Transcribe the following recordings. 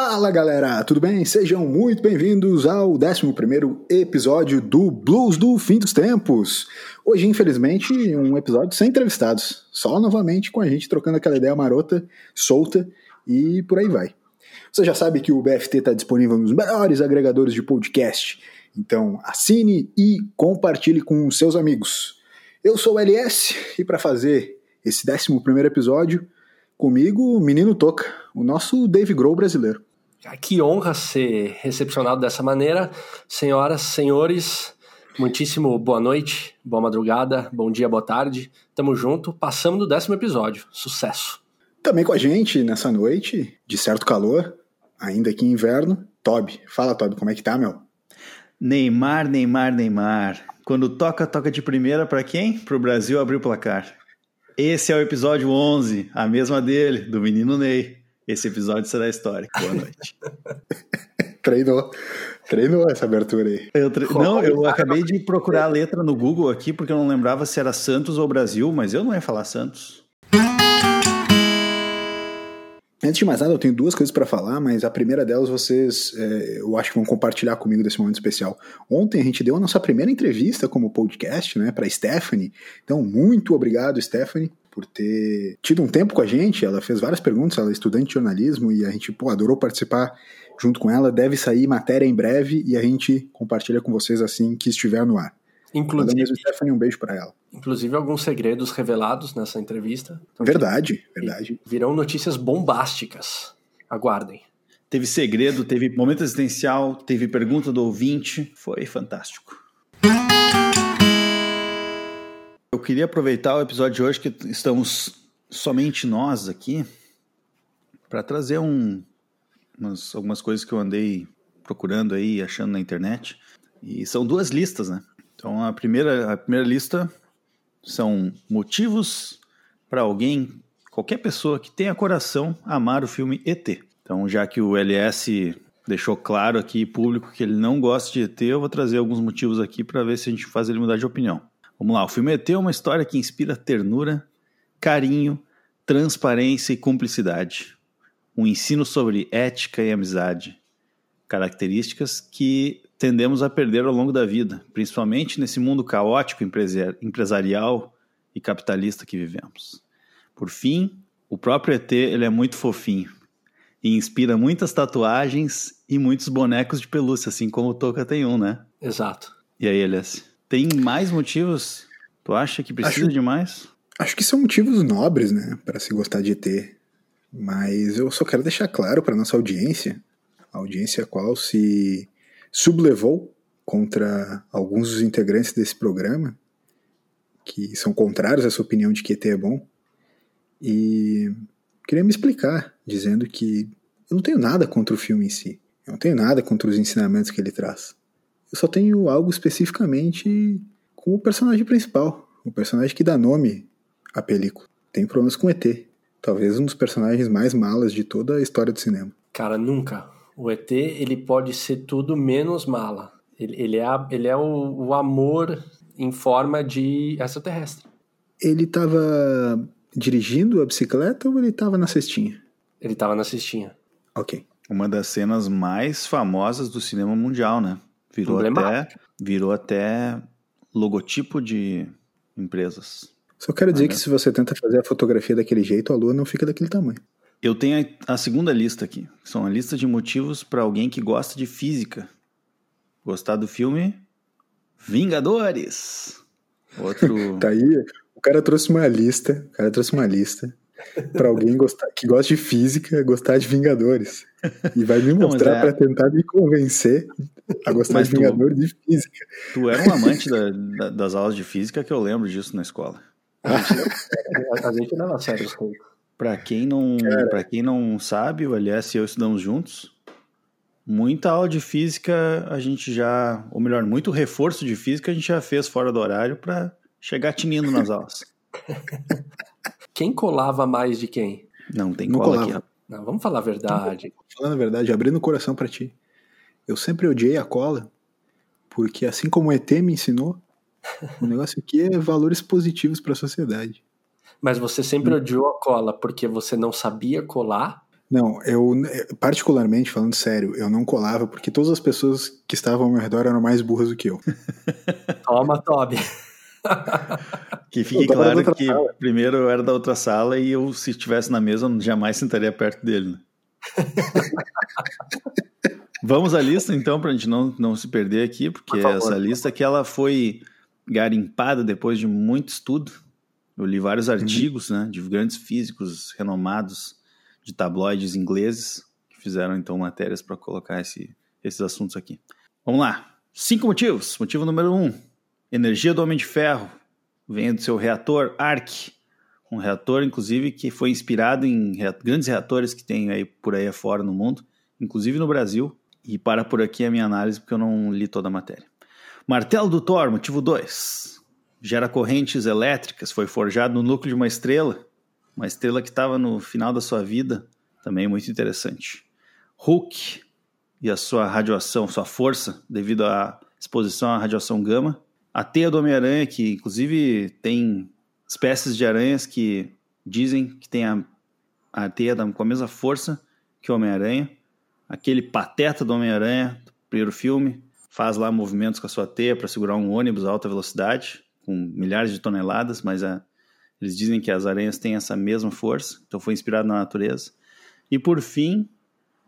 Fala galera, tudo bem? Sejam muito bem-vindos ao 11 episódio do Blues do Fim dos Tempos. Hoje, infelizmente, um episódio sem entrevistados, só novamente com a gente trocando aquela ideia marota, solta e por aí vai. Você já sabe que o BFT está disponível nos melhores agregadores de podcast, então assine e compartilhe com seus amigos. Eu sou o LS e para fazer esse 11 episódio, comigo, menino Toca, o nosso Dave Grohl brasileiro. Que honra ser recepcionado dessa maneira. Senhoras, senhores, muitíssimo boa noite, boa madrugada, bom dia, boa tarde. Tamo junto, passamos do décimo episódio. Sucesso. Também com a gente nessa noite, de certo calor, ainda aqui inverno, Toby. Fala, Toby, como é que tá, meu? Neymar, Neymar, Neymar. Quando toca, toca de primeira para quem? Pro Brasil abrir o placar. Esse é o episódio 11, a mesma dele, do menino Ney. Esse episódio será histórico. Boa noite. treinou. Treinou essa abertura aí. Eu tre... Não, eu acabei de procurar a letra no Google aqui porque eu não lembrava se era Santos ou Brasil, mas eu não ia falar Santos. Antes de mais nada, eu tenho duas coisas para falar, mas a primeira delas vocês, é, eu acho que vão compartilhar comigo desse momento especial. Ontem a gente deu a nossa primeira entrevista como podcast, né, para Stephanie. Então, muito obrigado, Stephanie, por ter tido um tempo com a gente. Ela fez várias perguntas, ela é estudante de jornalismo e a gente pô, adorou participar junto com ela. Deve sair matéria em breve e a gente compartilha com vocês assim que estiver no ar. Inclusive, mesmo Stephanie, um beijo para ela. Inclusive alguns segredos revelados nessa entrevista. Então, verdade, verdade. Virão notícias bombásticas. Aguardem. Teve segredo, teve momento existencial, teve pergunta do ouvinte. Foi fantástico. Eu queria aproveitar o episódio de hoje que estamos somente nós aqui para trazer um, umas, algumas coisas que eu andei procurando aí, achando na internet. E são duas listas, né? Então a primeira, a primeira lista são motivos para alguém, qualquer pessoa que tenha coração, amar o filme ET. Então já que o LS deixou claro aqui público que ele não gosta de ET, eu vou trazer alguns motivos aqui para ver se a gente faz ele mudar de opinião. Vamos lá, o filme ET é uma história que inspira ternura, carinho, transparência e cumplicidade. Um ensino sobre ética e amizade. Características que tendemos a perder ao longo da vida, principalmente nesse mundo caótico empresarial e capitalista que vivemos. Por fim, o próprio ET ele é muito fofinho e inspira muitas tatuagens e muitos bonecos de pelúcia, assim como o Toca tem um, né? Exato. E aí, Elias? Tem mais motivos? Tu acha que precisa acho, de mais? Acho que são motivos nobres, né, para se gostar de ET. Mas eu só quero deixar claro para nossa audiência, a audiência a qual se sublevou contra alguns dos integrantes desse programa, que são contrários a essa opinião de que ET é bom, e queria me explicar, dizendo que eu não tenho nada contra o filme em si, eu não tenho nada contra os ensinamentos que ele traz. Eu só tenho algo especificamente com o personagem principal, o personagem que dá nome à película. Tenho problemas com ET, talvez um dos personagens mais malas de toda a história do cinema. Cara, nunca. O ET ele pode ser tudo menos mala. Ele, ele é, ele é o, o amor em forma de extraterrestre. Ele estava dirigindo a bicicleta ou ele estava na cestinha? Ele estava na cestinha. Ok. Uma das cenas mais famosas do cinema mundial, né? Virou até, virou até logotipo de empresas. Só quero dizer ah, que se você tenta fazer a fotografia daquele jeito, a lua não fica daquele tamanho. Eu tenho a, a segunda lista aqui. São a lista de motivos para alguém que gosta de física. Gostar do filme Vingadores. Outro. tá aí. O cara trouxe uma lista. O cara trouxe uma lista para alguém gostar, que gosta de física, gostar de Vingadores. E vai me mostrar é... para tentar me convencer a gostar Mas de tu, Vingadores de física. Tu era um amante da, da, das aulas de física que eu lembro disso na escola. A gente, a gente leva a sério isso Para quem não, para quem não sabe, o LS e eu estudamos juntos. Muita aula de física a gente já, ou melhor, muito reforço de física a gente já fez fora do horário para chegar tinindo nas aulas. Quem colava mais de quem? Não, tem não cola colava. aqui. Não, vamos falar a verdade. Falando a verdade, abrindo o coração para ti. Eu sempre odiei a cola, porque assim como o ET me ensinou, o negócio aqui é valores positivos para a sociedade. Mas você sempre hum. odiou a cola porque você não sabia colar? Não, eu, particularmente, falando sério, eu não colava porque todas as pessoas que estavam ao meu redor eram mais burras do que eu. Toma, Toby. Que fique claro que sala. primeiro eu era da outra sala e eu, se estivesse na mesa, jamais sentaria perto dele. Né? Vamos à lista, então, para a gente não, não se perder aqui, porque Por essa lista que ela foi garimpada depois de muito estudo. Eu li vários uhum. artigos uhum. né, de grandes físicos renomados de tabloides ingleses que fizeram então matérias para colocar esse, esses assuntos aqui. Vamos lá. Cinco motivos. Motivo número um: energia do Homem de Ferro vem do seu reator ARC, um reator inclusive que foi inspirado em grandes reatores que tem aí por aí afora no mundo, inclusive no Brasil. E para por aqui a minha análise porque eu não li toda a matéria. Martelo do Thor, motivo 2. Gera correntes elétricas, foi forjado no núcleo de uma estrela, uma estrela que estava no final da sua vida, também muito interessante. Hulk e a sua radiação, sua força, devido à exposição à radiação gama. A teia do Homem-Aranha, que inclusive tem espécies de aranhas que dizem que tem a, a teia com a mesma força que o Homem-Aranha. Aquele pateta do Homem-Aranha, primeiro filme, faz lá movimentos com a sua teia para segurar um ônibus a alta velocidade, com milhares de toneladas, mas a, eles dizem que as aranhas têm essa mesma força, então foi inspirado na natureza. E por fim,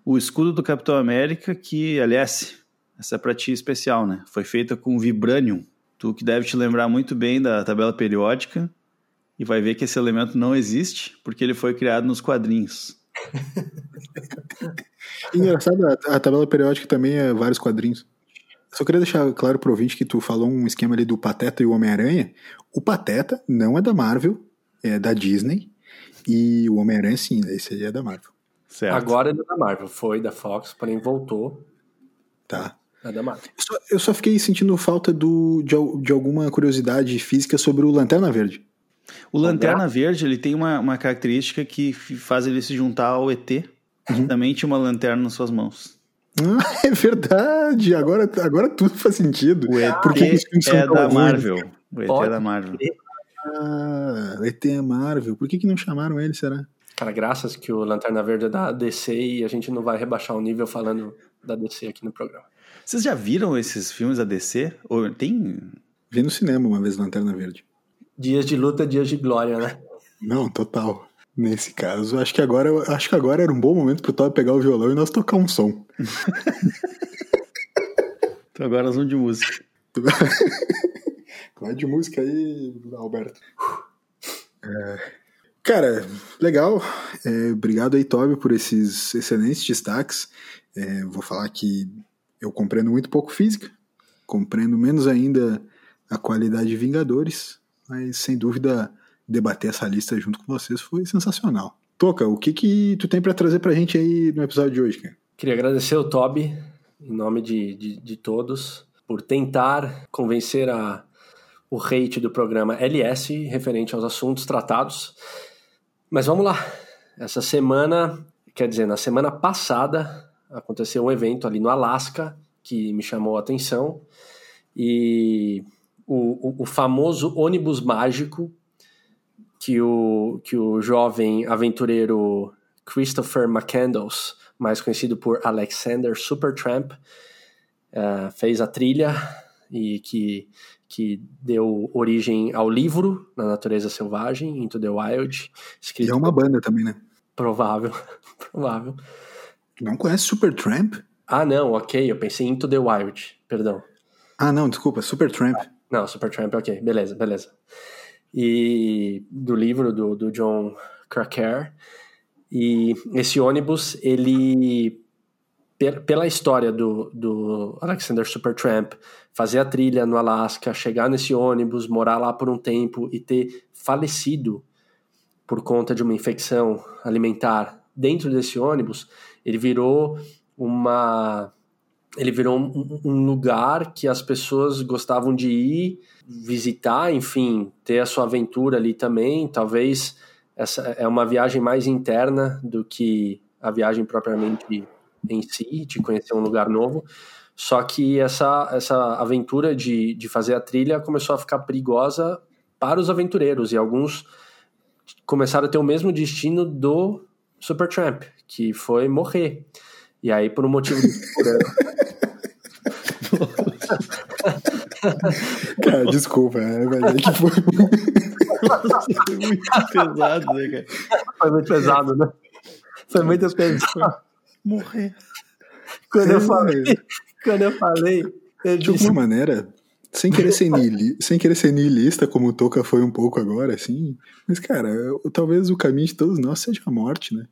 o escudo do Capitão América, que, aliás, essa é para ti especial, né? Foi feita com vibranium. Tu que deve te lembrar muito bem da tabela periódica e vai ver que esse elemento não existe porque ele foi criado nos quadrinhos. Engraçado, a, a tabela periódica também é vários quadrinhos. Só queria deixar claro pro ouvinte que tu falou um esquema ali do Pateta e o Homem-Aranha. O Pateta não é da Marvel, é da Disney. E o Homem-Aranha, sim, esse aí é da Marvel. Certo. Agora ele é da Marvel. Foi da Fox, porém voltou. Tá. É da Marvel. Eu só, eu só fiquei sentindo falta do, de, de, alguma curiosidade física sobre o Lanterna Verde. O Lanterna Verde ele tem uma, uma característica que faz ele se juntar ao ET, uhum. que também tinha uma lanterna nas suas mãos. Ah, é verdade. Agora, agora tudo faz sentido. O ET Porque é da Marvel. O ET Pode é da Marvel. Ah, o ET é Marvel. Por que, que não chamaram ele, será? Cara, graças que o Lanterna Verde é da DC e a gente não vai rebaixar o nível falando da DC aqui no programa. Vocês já viram esses filmes da DC? Ou tem? Vi no cinema uma vez Lanterna Verde. Dias de luta, dias de glória, né? Não, total. Nesse caso, acho que agora, acho que agora era um bom momento pro Todd pegar o violão e nós tocar um som. então agora nós vamos de música. Vai de música aí, Alberto. É, cara, legal. É, obrigado aí, Toby, por esses excelentes destaques. É, vou falar que eu compreendo muito pouco física, compreendo menos ainda a qualidade de Vingadores, mas sem dúvida debater essa lista junto com vocês foi sensacional. Toca, o que que tu tem para trazer pra gente aí no episódio de hoje, cara? Queria agradecer o Toby, em nome de, de, de todos, por tentar convencer a, o hate do programa LS referente aos assuntos tratados. Mas vamos lá. Essa semana, quer dizer, na semana passada, aconteceu um evento ali no Alasca que me chamou a atenção. E o, o, o famoso ônibus mágico que o, que o jovem aventureiro Christopher McCandles, mais conhecido por Alexander Supertramp, uh, fez a trilha e que, que deu origem ao livro Na Natureza Selvagem, Into the Wild. Escrito... E é uma banda também, né? Provável, provável. Não conhece Supertramp? Ah, não, ok, eu pensei Into the Wild, perdão. Ah, não, desculpa, Supertramp. Não, Supertramp, ok, beleza, beleza e do livro do, do John Cracker. E esse ônibus, ele, pela história do, do Alexander Supertramp, fazer a trilha no Alasca, chegar nesse ônibus, morar lá por um tempo e ter falecido por conta de uma infecção alimentar dentro desse ônibus, ele virou uma ele virou um, lugar que as pessoas gostavam de ir visitar, enfim, ter a sua aventura ali também. Talvez essa é uma viagem mais interna do que a viagem propriamente em si, de conhecer um lugar novo. Só que essa, essa aventura de, de fazer a trilha começou a ficar perigosa para os aventureiros e alguns começaram a ter o mesmo destino do Supertramp, que foi morrer. E aí, por um motivo de Cara, desculpa, é, é que foi. foi muito pesado, né, cara? Foi muito pesado, né? Foi muito pesado. Morrer. Quando eu falei, quando eu falei, eu de alguma maneira, sem querer ser nihilista, sem querer ser nihilista como o Toca foi um pouco agora, assim, mas cara, talvez o caminho de todos nós seja a morte, né?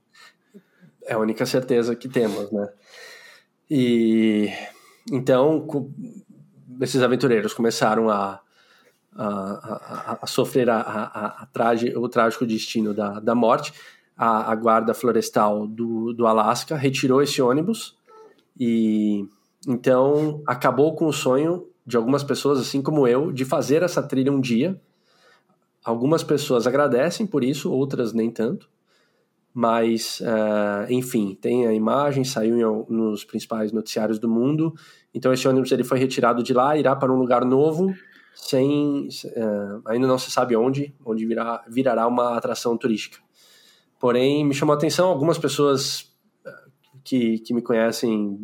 É a única certeza que temos, né? E então esses aventureiros começaram a, a, a, a sofrer a, trage, o trágico destino da, da morte. A, a guarda florestal do, do Alasca retirou esse ônibus e então acabou com o sonho de algumas pessoas, assim como eu, de fazer essa trilha um dia. Algumas pessoas agradecem por isso, outras nem tanto. Mas, uh, enfim, tem a imagem, saiu em, nos principais noticiários do mundo. Então, esse ônibus ele foi retirado de lá, irá para um lugar novo, sem uh, ainda não se sabe onde, onde virá, virará uma atração turística. Porém, me chamou a atenção algumas pessoas que, que me conhecem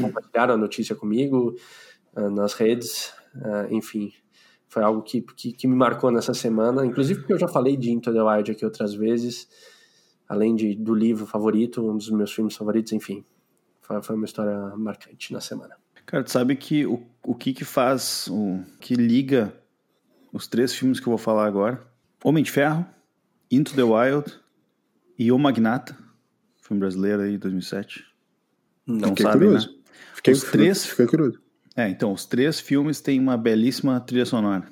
compartilharam a notícia comigo uh, nas redes, uh, enfim, foi algo que, que, que, me marcou nessa semana, inclusive porque eu já falei de Into the Wild aqui outras vezes, além de, do livro favorito, um dos meus filmes favoritos, enfim, foi, foi uma história marcante na semana. Cara, tu sabe que o, o que que faz, o que liga os três filmes que eu vou falar agora, Homem de Ferro, Into the Wild e O Magnata, filme brasileiro aí, 2007. Não Fiquei sabe, curioso. Né? Fiquei, os três... Fiquei curioso. É, então, os três filmes têm uma belíssima trilha sonora.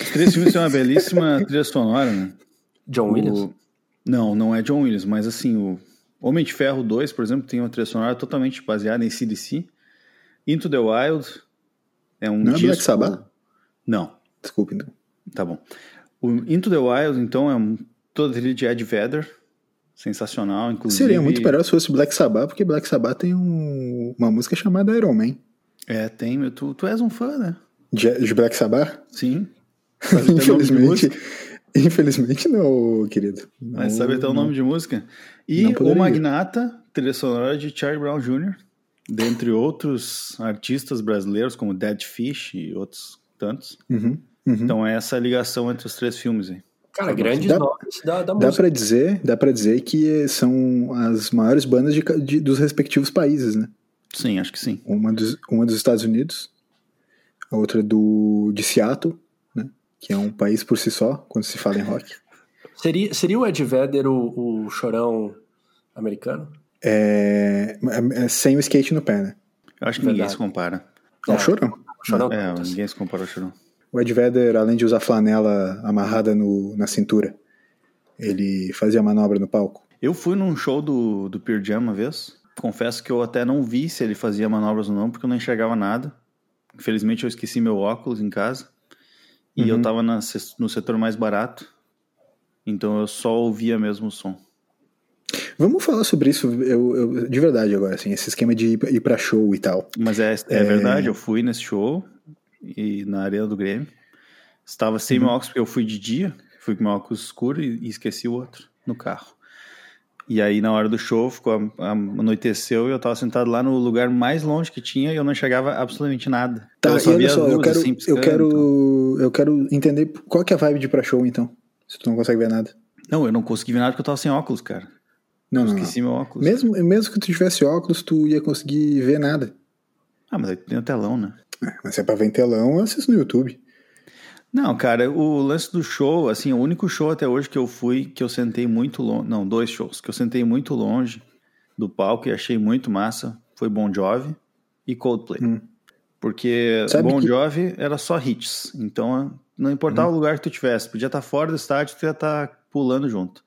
Os três filmes têm uma belíssima trilha sonora, né? John o... Não, não é John Williams, mas assim, o Homem de Ferro 2, por exemplo, tem uma trilha sonora totalmente baseada em CDC. Into the Wild é um Não disco... é Black Sabbath? Não. Desculpe, então. Tá bom. O Into the Wild, então, é um... toda trilha de Ed Vedder, Sensacional, inclusive. Seria muito melhor se fosse Black Sabbath, porque Black Sabbath tem um, uma música chamada Iron Man. É, tem. Tu, tu és um fã, né? De, de Black Sabbath? Sim. infelizmente, infelizmente não, querido. Não, Mas sabe até o nome de música? E o Magnata, trilha sonora de Charlie Brown Jr., dentre outros artistas brasileiros, como Dead Fish e outros tantos. Uhum, uhum. Então é essa ligação entre os três filmes aí. Cara, grandes dá, nomes da, da dá música. Pra dizer, dá pra dizer que são as maiores bandas de, de, dos respectivos países, né? Sim, acho que sim. Uma dos, uma dos Estados Unidos, a outra do, de Seattle? Que é um país por si só, quando se fala em rock. Seria, seria o Ed Vedder o, o chorão americano? É, é, é, sem o skate no pé, né? Eu acho que Verdade. ninguém se compara. É, o chorão. O chorão é, ninguém se compara ao chorão. O Ed Vedder, além de usar flanela amarrada no, na cintura, ele fazia manobra no palco. Eu fui num show do, do Pearl Jam uma vez. Confesso que eu até não vi se ele fazia manobras ou não, porque eu não enxergava nada. Infelizmente eu esqueci meu óculos em casa. E uhum. eu tava na, no setor mais barato. Então eu só ouvia mesmo o som. Vamos falar sobre isso eu, eu, de verdade agora, assim, esse esquema de ir, pra show e tal. Mas é, é, é, verdade, eu fui nesse show e na Arena do Grêmio. Estava sem uhum. meu óculos, porque eu fui de dia, fui com meu óculos escuro e, e, esqueci o outro no carro. E aí, na hora do show, ficou, anoiteceu e eu estava sentado lá no lugar mais longe que tinha e eu não enxergava absolutamente nada. Tá, eu só, só eu quero, assim, eu, quero então. eu quero entender qual que é a vibe de ir pra show, então, se tu não consegue ver nada. Não, eu não consegui ver nada porque eu tava sem óculos, cara. Não, eu não. Esqueci não. meu óculos. Mesmo, mesmo que tu tivesse óculos, tu ia conseguir ver nada. Ah, mas aí tem o telão, né? É, mas se é pra ver em telão, eu assisto no YouTube. Não, cara, o lance do show, assim, o único show até hoje que eu fui, que eu sentei muito longe, não, dois shows, que eu sentei muito longe do palco e achei muito massa, foi Bon Jovi e Coldplay. Hum. Porque Sabe Bon que... Jovi era só hits, então não importava hum. o lugar que tu tivesse, podia estar fora do estádio, tu ia estar pulando junto.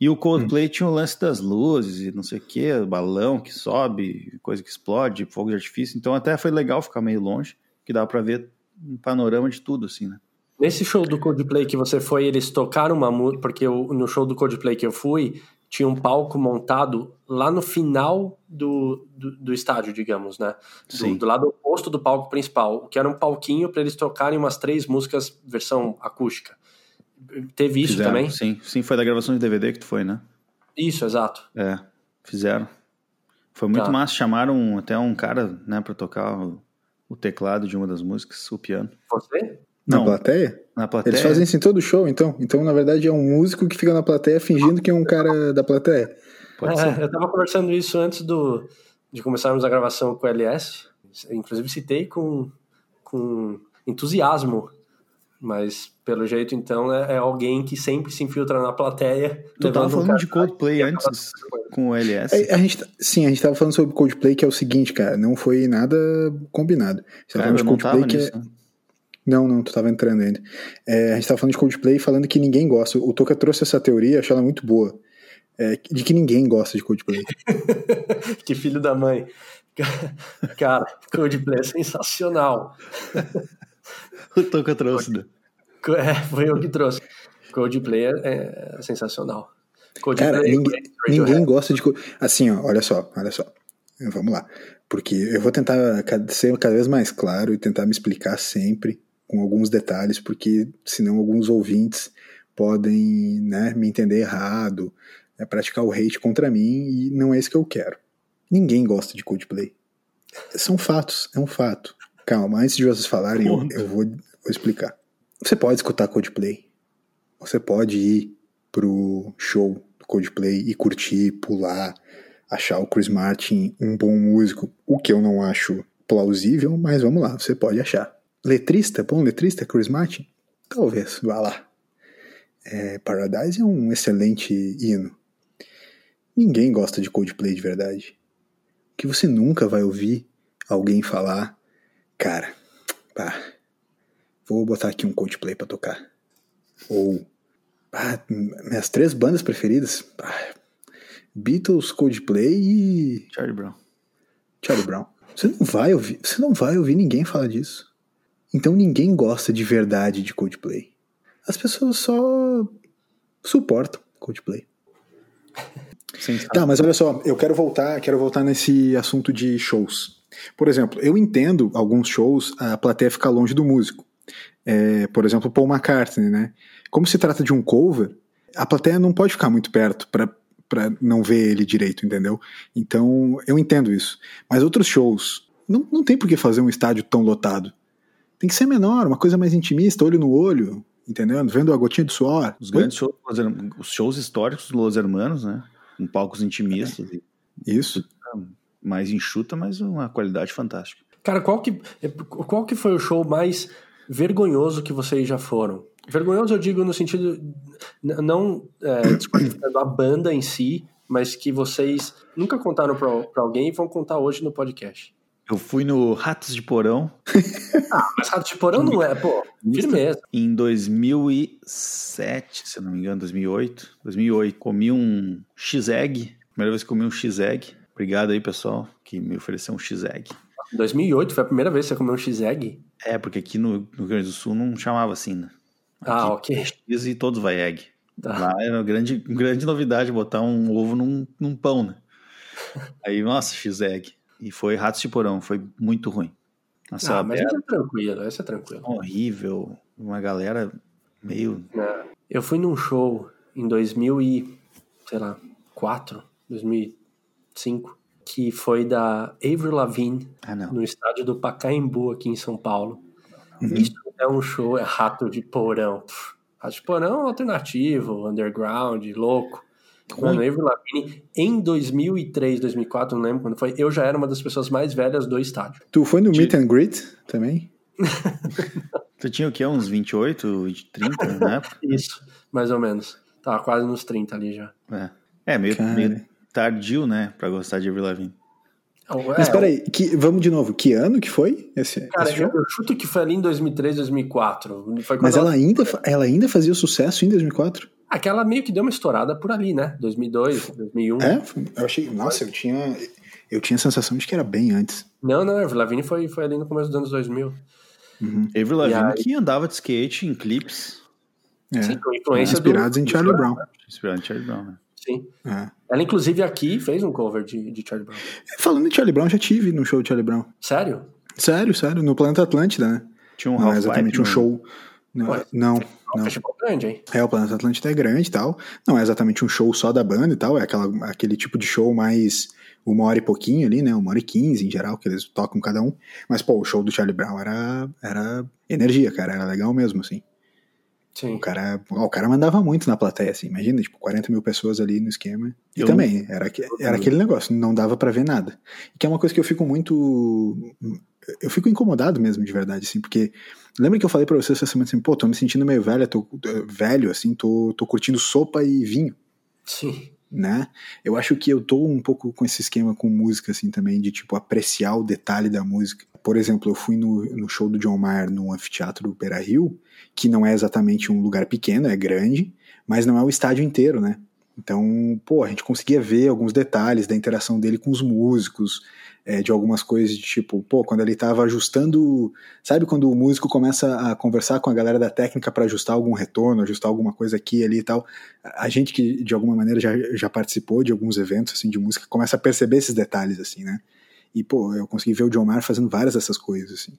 E o Coldplay hum. tinha o lance das luzes e não sei o que, balão que sobe, coisa que explode, fogo de artifício. Então até foi legal ficar meio longe, que dava para ver um panorama de tudo, assim, né? Nesse show do Coldplay que você foi, eles tocaram uma música, porque eu, no show do Coldplay que eu fui, tinha um palco montado lá no final do, do, do estádio, digamos, né? Do, do, lado oposto do palco principal, que era um palquinho para eles tocarem umas três músicas versão acústica. Teve isso Fizeram, também? Sim, sim, foi da gravação de DVD que tu foi, né? Isso, exato. É, fizeram. Foi muito Tá. massa. Chamaram até um cara, né, pra tocar o, o teclado de uma das músicas, o piano. Você? Na Não, plateia? na plateia. Eles fazem isso em todo show, então. Então, na verdade, é um músico que fica na plateia fingindo que é um cara da plateia. Pode É, ser. eu tava conversando isso antes do, de começarmos a gravação com o LS. Inclusive citei com, com entusiasmo. Mas, pelo jeito, então, é, é alguém que sempre se infiltra na plateia. Tu tava um falando cara- de Coldplay antes com o LS. É, A, gente, tá- sim, a gente tava falando sobre Coldplay, que é o seguinte, cara, não foi nada combinado. A gente tava Cara, de tava Coldplay que nisso. é... né? Não, não, tu tava entrando ainda. É, a gente tava falando de Coldplay falando que ninguém gosta. O Toca trouxe essa teoria, achei ela muito boa. é, de que ninguém gosta de Coldplay. que filho da mãe. Cara, Coldplay é sensacional. O Toca trouxe, né? É, foi eu que trouxe. Coldplay é, é sensacional. Coldplay, Cara, ninguém, Radiohead. ninguém gosta de. Assim, ó, olha só, olha só. Vamos lá. Porque eu vou tentar ser cada vez mais claro e tentar me explicar sempre com alguns detalhes, porque senão alguns ouvintes podem né, me entender errado, né, praticar o hate contra mim, e não é isso que eu quero. Ninguém gosta de Coldplay. São fatos, é um fato. Calma, antes de vocês falarem, eu, eu vou, vou explicar. Você pode escutar Coldplay. Você pode ir pro show do Coldplay e curtir, pular, achar o Chris Martin um bom músico, o que eu não acho plausível, mas vamos lá, você pode achar. Letrista, bom letrista, Chris Martin? Talvez, vá lá. É, Paradise é um excelente hino. Ninguém gosta de Coldplay de verdade. Que você nunca vai ouvir alguém falar, cara, pá, vou botar aqui um Coldplay pra tocar. Ou, ah, minhas três bandas preferidas, ah, Beatles, Coldplay e Charlie Brown. Charlie Brown. Você não vai ouvir, você não vai ouvir ninguém falar disso. Então ninguém gosta de verdade de Coldplay. As pessoas só suportam Coldplay. Tá, mas olha só, eu quero voltar, quero voltar nesse assunto de shows. Por exemplo, eu entendo alguns shows a plateia ficar longe do músico. É, por exemplo, Paul McCartney, né? Como se trata de um cover, a plateia não pode ficar muito perto para para não ver ele direito, entendeu? Então, eu entendo isso. Mas outros shows, não, não tem por que fazer um estádio tão lotado. Tem que ser menor, uma coisa mais intimista, olho no olho, entendeu? Vendo a gotinha de suor. Os grandes shows, os shows históricos dos Los Hermanos, né? Com palcos intimistas, e Isso. mais enxuta, mas uma qualidade fantástica. Cara, qual que, qual que foi o show mais vergonhoso que vocês já foram? Vergonhoso eu digo no sentido, não é, desqualificando a banda em si, mas que vocês nunca contaram pra alguém e vão contar hoje no podcast. Eu fui no Ratos de Porão Mas Rato de Porão não é, pô, firmeza. em 2007, se eu não me engano, 2008. 2008. Comi um X-Egg. Primeira vez que comi um X-Egg. Obrigado aí, pessoal, que me ofereceu um X-Egg. Em 2008 foi a primeira vez que você comeu um X-Egg? É, porque aqui no, no Rio Grande do Sul não chamava assim, né? Ah, Aqui ok. é X e todos vai egg. Tá. Lá era uma grande, grande novidade botar um ovo num, num pão, né? Aí, nossa, X-Egg. E foi Ratos de Porão, foi muito ruim. Nossa, Ah, mas isso é tranquilo, isso é tranquilo. horrível. Uma galera meio. É. Eu fui num show em 2000 e, sei lá, 4, 2005, que foi da Avril Lavigne Ah, no estádio do Pacaembu aqui em São Paulo. Isso é um show, é rato de porão. Rato de porão alternativo, underground, louco. Mano, Avril Lavigne em 2003, 2004, não lembro quando foi, eu já era uma das pessoas mais velhas do estádio. Tu foi no Meet and Greet também? Tu tinha o quê? Uns 28, 30 na época? Isso, mais ou menos. Tava quase nos 30 ali já. É, é meio, meio tardio, né? Pra gostar de Avril Lavigne. Mas É, peraí, que, vamos de novo. Que ano que foi esse, Cara, esse eu, eu chuto que foi ali em 2003, 2004. Foi quando Mas ela ainda, fa- ela ainda fazia sucesso em 2004? Aquela meio que deu uma estourada por ali, né? 2002, 2001. É? Eu achei. Nossa, eu tinha. Eu tinha a sensação de que era bem antes. Não, não, a Avril Lavigne foi, foi ali no começo dos anos 2000. Avril Lavigne aí- que andava de skate em clipes. É. Sim, com influência Inspirados do, em Charlie Brown. Inspirado em Charlie Brown, né? Sim. É. Ela, inclusive, aqui fez um cover de, de Charlie Brown. Falando em Charlie Brown, já tive no show de Charlie Brown. Sério? Sério, sério, no Planeta Atlântida, né? Tinha um Não é exatamente um show. Não, Ué, não. É um não. festival grande, hein? É, o Planeta Atlântida é grande e tal. Não é exatamente um show só da banda e tal, é aquela, aquele tipo de show mais uma hora e pouquinho ali, né? Uma hora e quinze em geral, que eles tocam cada um. Mas, pô, o show do Charlie Brown era, era energia, cara, era legal mesmo, assim. Sim. O cara, o cara mandava muito na plateia, assim, imagina, tipo, 40 mil pessoas ali no esquema. E Eu- também, era, era aquele negócio, não dava pra ver nada. E que é uma coisa que eu fico muito. Eu fico incomodado mesmo, de verdade, assim, porque. Lembra que eu falei pra você essa semana assim, pô, tô me sentindo meio velho, tô, velho, assim, tô, tô curtindo sopa e vinho Sim. né? Eu acho que eu tô um pouco com esse esquema com música, assim, também, de, tipo, apreciar o detalhe da música. Por exemplo, eu fui no, no show do John Mayer no anfiteatro do Beira Rio, que não é exatamente um lugar pequeno, é grande, mas não é o estádio inteiro, né? Então, pô, a gente conseguia ver alguns detalhes da interação dele com os músicos, é, de algumas coisas de tipo, pô, quando ele tava ajustando. Sabe quando o músico começa a conversar com a galera da técnica para ajustar algum retorno, ajustar alguma coisa aqui ali e tal? A gente que de alguma maneira já, já participou de alguns eventos assim de música começa a perceber esses detalhes assim, né? E pô, eu consegui ver o John Mayer fazendo várias dessas coisas assim.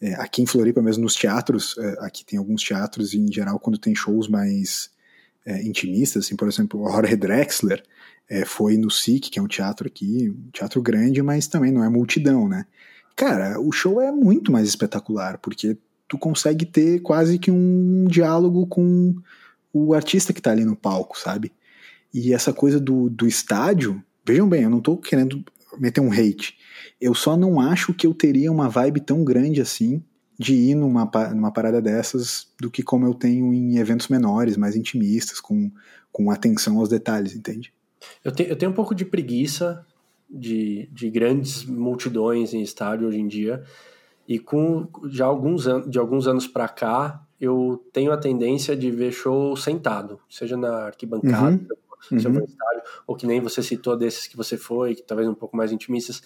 É, aqui em Floripa mesmo nos teatros, é, aqui tem alguns teatros e em geral quando tem shows mais é, intimistas, assim, por exemplo, o Jorge Drexler é, foi no SIC, que é um teatro aqui, um teatro grande, mas também não é multidão, né? Cara, o show é muito mais espetacular, porque tu consegue ter quase que um diálogo com o artista que tá ali no palco, sabe? E essa coisa do, do estádio, vejam bem, eu não tô querendo meter um hate, eu só não acho que eu teria uma vibe tão grande assim de ir numa, numa parada dessas do que como eu tenho em eventos menores, mais intimistas, com, com atenção aos detalhes, entende? Eu, te, eu tenho um pouco de preguiça de, de grandes multidões em estádio hoje em dia. E com já alguns de alguns anos para cá, eu tenho a tendência de ver show sentado, seja na arquibancada, Uhum. se eu for no estádio, ou que nem você citou desses que você foi, que talvez um pouco mais intimistas,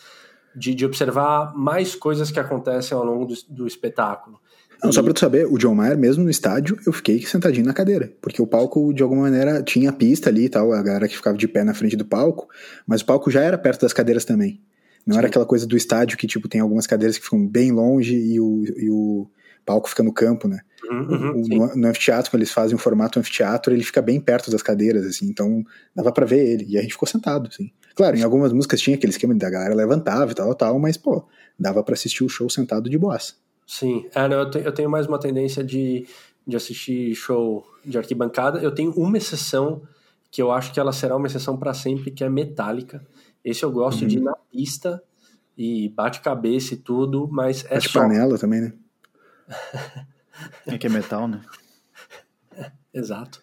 de, de observar mais coisas que acontecem ao longo do, do espetáculo. Não, só pra tu saber, o John Mayer, mesmo no estádio, eu fiquei sentadinho na cadeira. Porque o palco, de alguma maneira, tinha pista ali e tal, a galera que ficava de pé na frente do palco, mas o palco já era perto das cadeiras também. Não Sim. era aquela coisa do estádio que, tipo, tem algumas cadeiras que ficam bem longe e o, e o palco fica no campo, né? Uhum, uhum, O- no, no anfiteatro, quando eles fazem o formato anfiteatro, ele fica bem perto das cadeiras, assim, então dava pra ver ele. E a gente ficou sentado, assim. Claro, em algumas músicas tinha aquele esquema da galera levantava e tal, tal, mas, pô, dava pra assistir o show sentado de boassa. Sim, é, não, eu, te- eu tenho mais uma tendência de, de assistir show de arquibancada. Eu tenho uma exceção que eu acho que ela será uma exceção para sempre, que é Metallica. Esse eu gosto Uhum. de ir na pista e bate cabeça e tudo, mas é Bate só. panela também, né? É que é metal, né? Exato.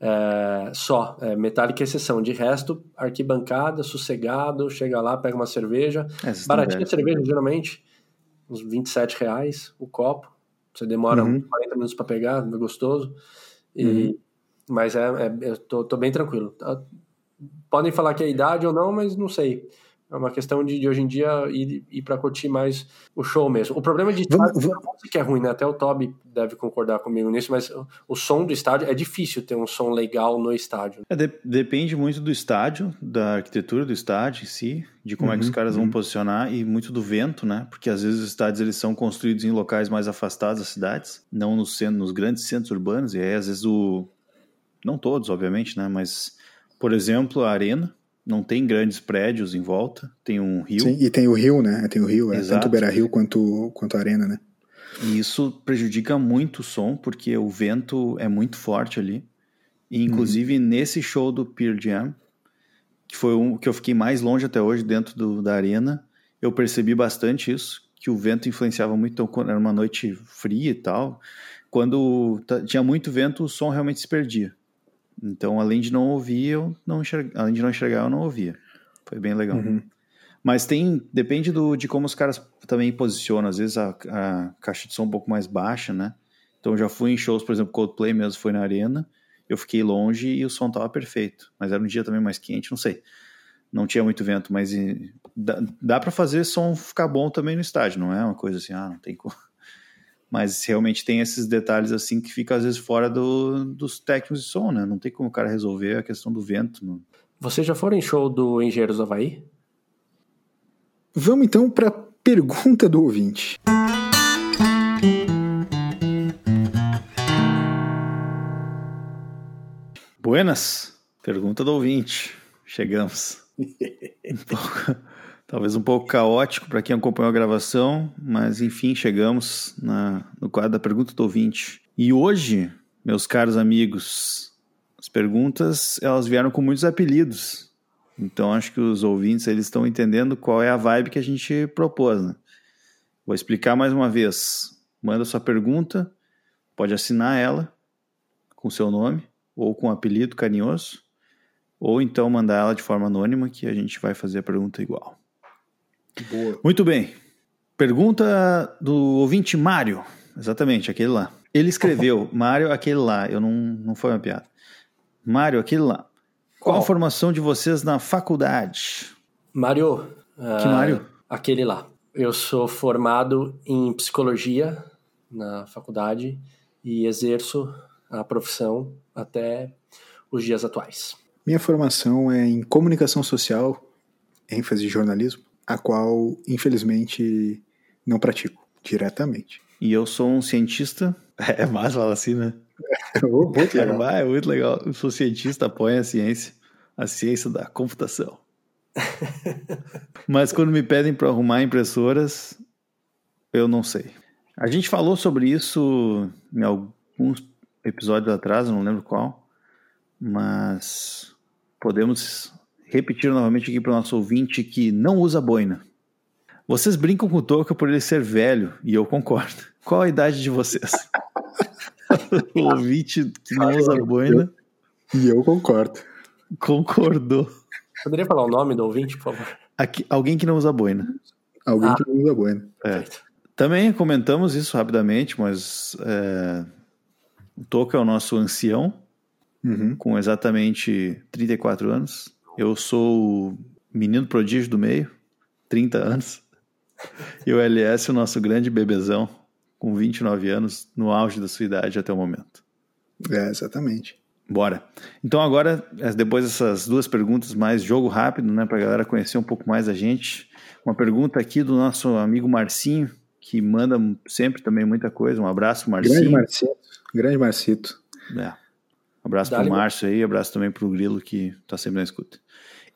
É, só, é, Metallica exceção. De resto, arquibancada, sossegado, chega lá, pega uma cerveja. É, Baratinha a cerveja, geralmente, uns 27 reais o copo. Você demora Uhum. uns 40 minutos para pegar, é gostoso. E, Uhum. Mas é, é- eu tô, tô bem tranquilo. Tá? Podem falar que é idade ou não, mas não sei. É uma questão de, de hoje em dia ir, ir para curtir mais o show mesmo. O problema de estádio, vamos- é ruim, né? Até o Toby deve concordar comigo nisso, mas o, o som do estádio é difícil ter um som legal no estádio. É, de- depende muito do estádio, da arquitetura do estádio em si, de como é que os Uhum, caras vão uhum. posicionar e muito do vento, né? Porque às vezes os estádios eles são construídos em locais mais afastados das cidades, não nos, centros, nos grandes centros urbanos, e aí às vezes o... Não todos, obviamente, né? Mas, por exemplo, a arena não tem grandes prédios em volta, tem um rio, Sim, e tem o Rio, né? Tem o Rio, é Exato. tanto o Beira Rio quanto, quanto a Arena, né? E isso prejudica muito o som, porque o vento é muito forte ali. E, inclusive, nesse show do Pearl Jam, que foi um que eu fiquei mais longe até hoje dentro do- da arena, eu percebi bastante isso, que o vento influenciava muito. Então, quando era uma noite fria e tal, quando tinha muito vento, o som realmente se perdia. Então, além de não ouvir, eu não enxerga, além de não enxergar, eu não ouvia. Foi bem legal. Uhum. Mas tem, depende do, de como os caras também posicionam. Às vezes a, a caixa de som um pouco mais baixa, né? Então já fui em shows, por exemplo, Coldplay mesmo foi na arena. Eu fiquei longe e o som tava perfeito. Mas era um dia também mais quente, não sei. Não tinha muito vento, mas dá, dá para fazer som ficar bom também no estádio, não é uma coisa assim, ah, não tem como. Mas realmente tem esses detalhes assim que fica às vezes fora do, dos técnicos de som, né? Não tem como o cara resolver a questão do vento. Não. Vocês já foram em show do Engenheiros Havaí? Vamos então para a pergunta do ouvinte. Buenas, pergunta do ouvinte. Chegamos. talvez um pouco caótico para quem acompanhou a gravação, mas enfim, chegamos na, no quadro da pergunta do ouvinte. E hoje, meus caros amigos, as perguntas elas vieram com muitos apelidos. Então acho que os ouvintes eles estão entendendo qual é a vibe que a gente propôs. Né? Vou explicar mais uma vez. Manda sua pergunta, pode assinar ela com seu nome ou com um apelido carinhoso, ou então mandar ela de forma anônima que a gente vai fazer a pergunta igual. Boa. Muito bem. Pergunta do ouvinte Mário. Exatamente, aquele lá. Ele escreveu, Mário, aquele lá. Eu não, não foi uma piada. Mário, aquele lá. Qual, Qual? a formação de vocês na faculdade? Mário. Que ah, Mário? Aquele lá. Eu sou formado em psicologia na faculdade e exerço a profissão até os dias atuais. Minha formação é em comunicação social, ênfase em jornalismo, a qual, infelizmente, não pratico diretamente. E eu sou um cientista. É massa falar assim, né? Oh, muito É, legal. é muito legal. Eu sou cientista, apoio a ciência, a ciência da computação. Mas quando me pedem para arrumar impressoras, eu não sei. A gente falou sobre isso em alguns episódios atrás, não lembro qual, mas podemos repetir novamente aqui para o nosso ouvinte que não usa boina. Vocês brincam com o Toca por ele ser velho, e eu concordo. Qual a idade de vocês? o ouvinte que não usa boina E eu concordo. concordou. Poderia falar o nome do ouvinte, por favor? Aqui, alguém que não usa boina. Alguém Ah. que não usa boina. É. Também comentamos isso rapidamente, mas é, o Toca é o nosso ancião, Uhum. com exatamente 34 anos. Eu sou o menino prodígio do meio, 30 anos. E o LS, o nosso grande bebezão, com 29 anos, no auge da sua idade até o momento. É, exatamente. Bora. Então agora, depois dessas duas perguntas mais jogo rápido, né, pra galera conhecer um pouco mais a gente, uma pergunta aqui do nosso amigo Marcinho, que manda sempre também muita coisa. Um abraço, Grande Marcinho. Marcito. Grande Marcito. É. Abraço pro Mar- Márcio aí, abraço também pro Grilo que tá sempre na escuta.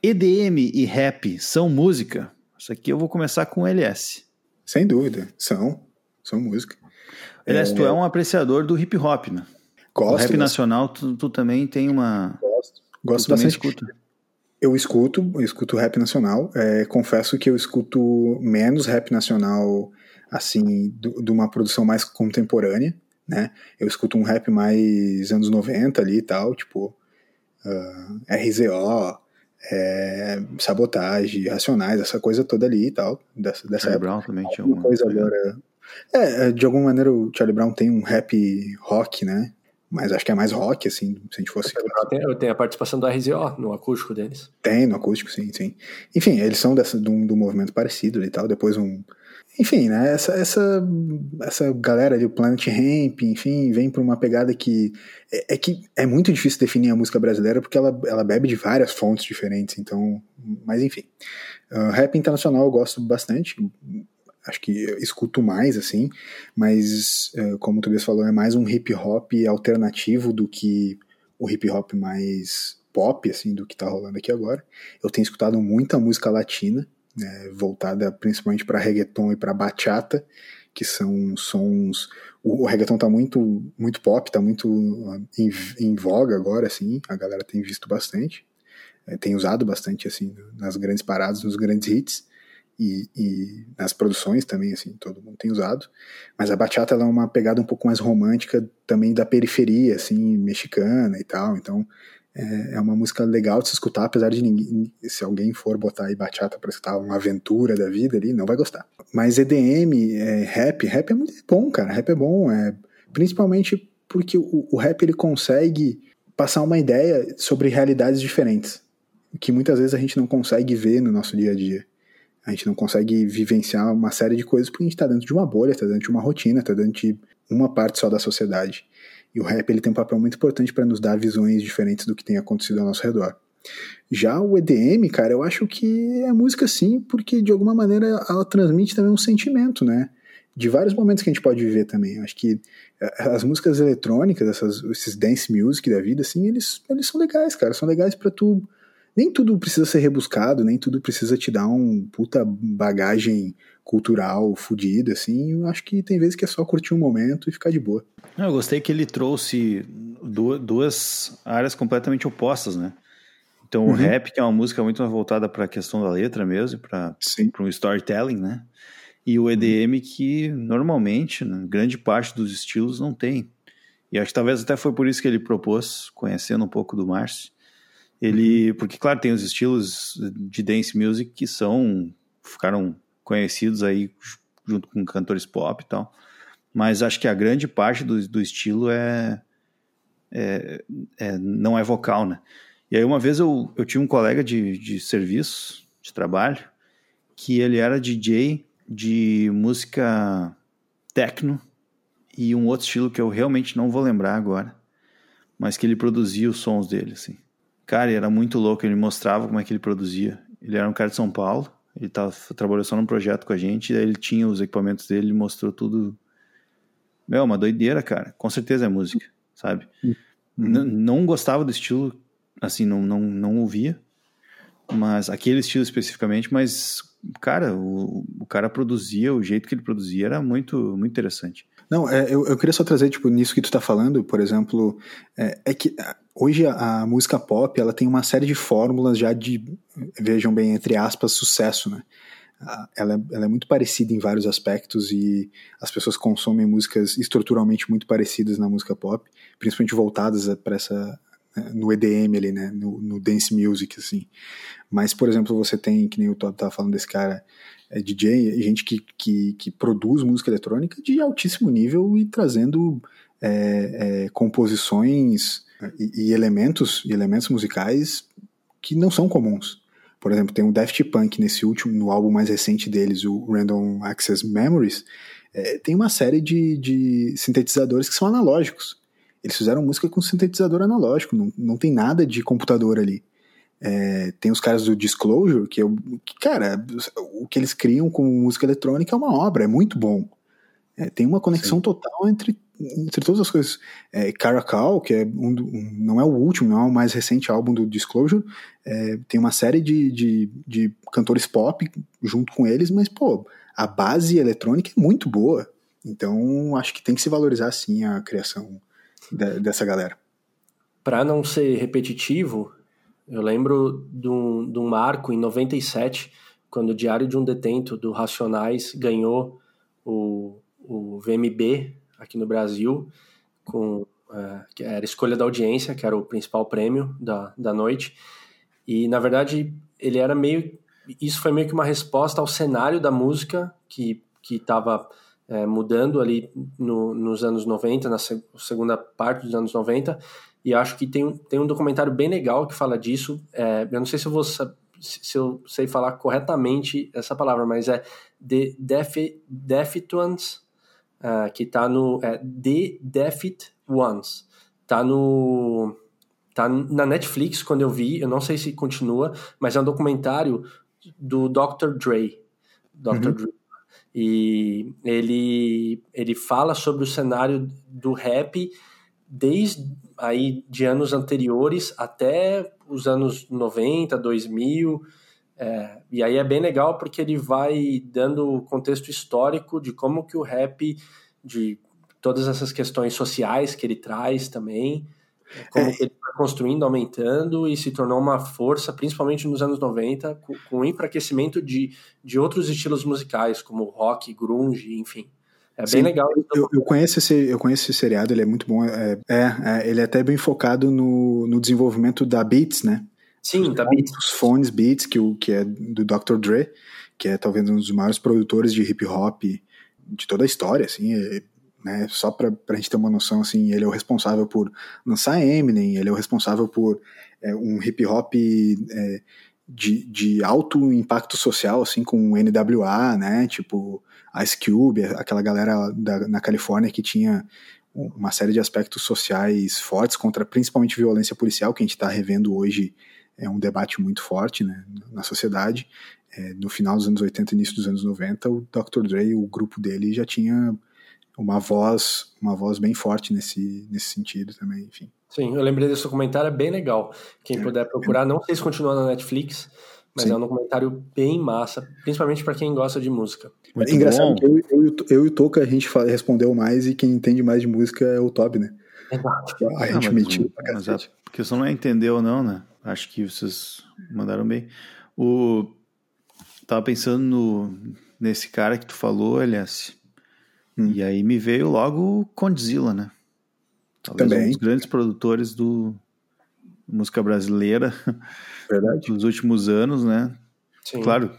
EDM e rap são música? Isso aqui eu vou começar com o LS. Sem dúvida. São. São música. LS, tu é um apreciador do hip hop, né? o Gosto. rap gosto, nacional, tu, tu também tem uma. gosto. Gosto tu bastante. escuta. Eu escuto, eu escuto rap nacional. É, confesso que eu escuto menos rap nacional, assim, do- de uma produção mais contemporânea, né? Eu escuto um rap mais anos 90 ali e tal, tipo ah, RZO, é, Sabotagem, Racionais, essa coisa toda ali e tal, dessa, dessa Charlie época. Brown também tinha uma coisa pegada. agora. É, é, de alguma maneira o Charlie Brown tem um rap rock, né? Mas acho que é mais rock, assim, se a gente fosse. Eu tenho, eu tenho a participação do RZO no acústico deles. Tem no acústico, sim, sim. Enfim, eles são dessa, de, um, de um movimento parecido e tal. Depois um. Enfim, né? Essa, essa, essa galera o Planet Ramp, enfim, vem por uma pegada que. É, é que é muito difícil definir a música brasileira porque ela, ela bebe de várias fontes diferentes, então. Mas enfim. Uh, rap internacional eu gosto bastante. Acho que escuto mais, assim, mas, uh, como o Tobias falou, é mais um hip hop alternativo do que o hip hop mais pop, assim, do que tá rolando aqui agora. Eu tenho escutado muita música latina, né, voltada principalmente para reggaeton e para bachata, que são sons. O, reggaeton tá muito, muito pop, tá muito uh, em, em voga agora, assim, a galera tem visto bastante, é, tem usado bastante, assim, nas grandes paradas, nos grandes hits. E, e, nas produções também, assim, todo mundo tem usado. Mas a bachata ela é uma pegada um pouco mais romântica também da periferia, assim, mexicana e tal. Então é, é uma música legal de se escutar, apesar de ninguém, se alguém for botar aí bachata para escutar uma aventura da vida ali, não vai gostar. Mas EDM, é, rap, rap é muito bom, cara. Rap é bom, é, principalmente porque o, o rap ele consegue passar uma ideia sobre realidades diferentes, que muitas vezes a gente não consegue ver no nosso dia a dia. A gente não consegue vivenciar uma série de coisas porque a gente está dentro de uma bolha, está dentro de uma rotina, está dentro de uma parte só da sociedade. E o rap ele tem um papel muito importante para nos dar visões diferentes do que tem acontecido ao nosso redor. Já o EDM, cara, eu acho que é música sim, porque de alguma maneira ela transmite também um sentimento, né? de vários momentos que a gente pode viver também. Eu acho que é, as músicas eletrônicas, essas, esses dance music da vida, assim, eles, eles são legais, cara. São legais para tu. Nem tudo precisa ser rebuscado, nem tudo precisa te dar um puta bagagem cultural fodida, assim. Eu acho que tem vezes que é só curtir um momento e ficar de boa. Eu gostei que ele trouxe duas áreas completamente opostas, né? Então, uhum. o rap, que é uma música muito voltada para a questão da letra mesmo, para um storytelling, né? E o EDM, que normalmente, né, grande parte dos estilos não tem. E acho que talvez até foi por isso que ele propôs, conhecendo um pouco do Márcio. Ele, porque claro, tem os estilos de dance music que são ficaram conhecidos aí junto com cantores pop e tal. Mas acho que a grande parte do, do estilo é, é, é, não é vocal, né? E aí uma vez eu, eu tinha um colega de, de serviço, de trabalho, que ele era DJ de música techno e um outro estilo que eu realmente não vou lembrar agora, mas que ele produzia os sons dele, assim. Cara, era muito louco, ele mostrava como é que ele produzia. Ele era um cara de São Paulo, ele tava, trabalhou só num projeto com a gente, e aí ele tinha os equipamentos dele, ele mostrou tudo. Meu, uma doideira, cara. Com certeza é música, sabe? Uhum. Não gostava do estilo assim, não, não, não ouvia, mas aquele estilo especificamente, mas, cara, o, o cara produzia, o jeito que ele produzia era muito, muito interessante. Não, é, eu, eu queria só trazer, tipo, nisso que tu tá falando, por exemplo, é, é que hoje a, a, música pop, ela tem uma série de fórmulas já de, vejam bem, entre aspas, sucesso, né? Ela, é, ela é muito parecida em vários aspectos e as pessoas consomem músicas estruturalmente muito parecidas na música pop, principalmente voltadas para essa no EDM ali, né, no, no, dance music, assim. Mas, por exemplo, você tem, que nem o Todd tava falando desse cara, é DJ, gente que, que, que produz música eletrônica de altíssimo nível e trazendo é, é, composições e, e, elementos, e elementos musicais que não são comuns. Por exemplo, tem o Daft Punk nesse último, no álbum mais recente deles, o Random Access Memories, é, tem uma série de, de sintetizadores que são analógicos. Eles fizeram música com sintetizador analógico, não, não tem nada de computador ali. É, tem os caras do Disclosure, que, eu, que, cara, o que eles criam com música eletrônica é uma obra, é muito bom. É, tem uma conexão Sim. total entre, entre todas as coisas. É, Caracal, que é um, um, não é o último, não é o mais recente álbum do Disclosure, é, tem uma série de, de, de cantores pop junto com eles, mas, pô, a base eletrônica é muito boa. Então, acho que tem que se valorizar, sim, a criação de, dessa galera. Para não ser repetitivo, eu lembro de um, de um marco em 97, quando o Diário de um Detento do Racionais ganhou o, o VMB aqui no Brasil, com uh, que era escolha da audiência, que era o principal prêmio da, da noite. E, na verdade, ele era meio. Isso foi meio que uma resposta ao cenário da música que estava é, mudando ali no, nos anos 90, na segunda parte dos anos 90, e acho que tem, tem um documentário bem legal que fala disso. É, eu não sei se eu vou se eu sei falar corretamente essa palavra, mas é The Defit Ones, uh, que está no é, The Defit Ones, tá no tá na Netflix quando eu vi, eu não sei se continua, mas é um documentário do Dr. Dre, Dr. Uhum. Dre e ele, ele fala sobre o cenário do rap desde aí de anos anteriores até os anos 90, 2000. É, e aí é bem legal porque ele vai dando o contexto histórico de como que o rap, de todas essas questões sociais que ele traz também, como é. ele foi construindo, aumentando e se tornou uma força, principalmente nos anos 90, com, com o enfraquecimento de, de outros estilos musicais, como rock, grunge, enfim. É Sim, bem legal. Eu, eu, conheço esse, eu conheço esse seriado, ele é muito bom. É, é, é, ele é até bem focado no, no desenvolvimento da Beats, né? Sim, Beats. Os fones Beats, que, o, que é do Dr. Dre, que é talvez um dos maiores produtores de hip hop de toda a história, assim. É, né? Só para a gente ter uma noção, assim, ele é o responsável por lançar Eminem, ele é o responsável por é, um hip hop é, de, de alto impacto social, assim, com o NWA, né? Tipo Ice Cube, aquela galera da, na Califórnia que tinha uma série de aspectos sociais fortes contra principalmente violência policial que a gente está revendo hoje é um debate muito forte né, na sociedade. É, no final dos anos 80 início dos anos 90, o Dr. Dre, o grupo dele, já tinha uma voz, uma voz bem forte nesse, nesse sentido também, enfim. Sim, eu lembrei desse documentário, é bem legal. Quem é, puder procurar, não sei se continua na Netflix, mas Sim. é um documentário bem massa, principalmente para quem gosta de música. Muito é engraçado bom. que eu, eu, eu, e o Toca a gente respondeu mais e quem entende mais de música é o Toby, né? Exato. A gente não, mentiu pra cacete. Porque você não entendeu não, né? Acho que vocês mandaram bem. O... Tava pensando no... nesse cara que tu falou, aliás. Hum. E aí me veio logo Condzilla, né? Talvez Também. um dos grandes produtores do música brasileira Verdade. nos últimos anos, né? Sim. Claro,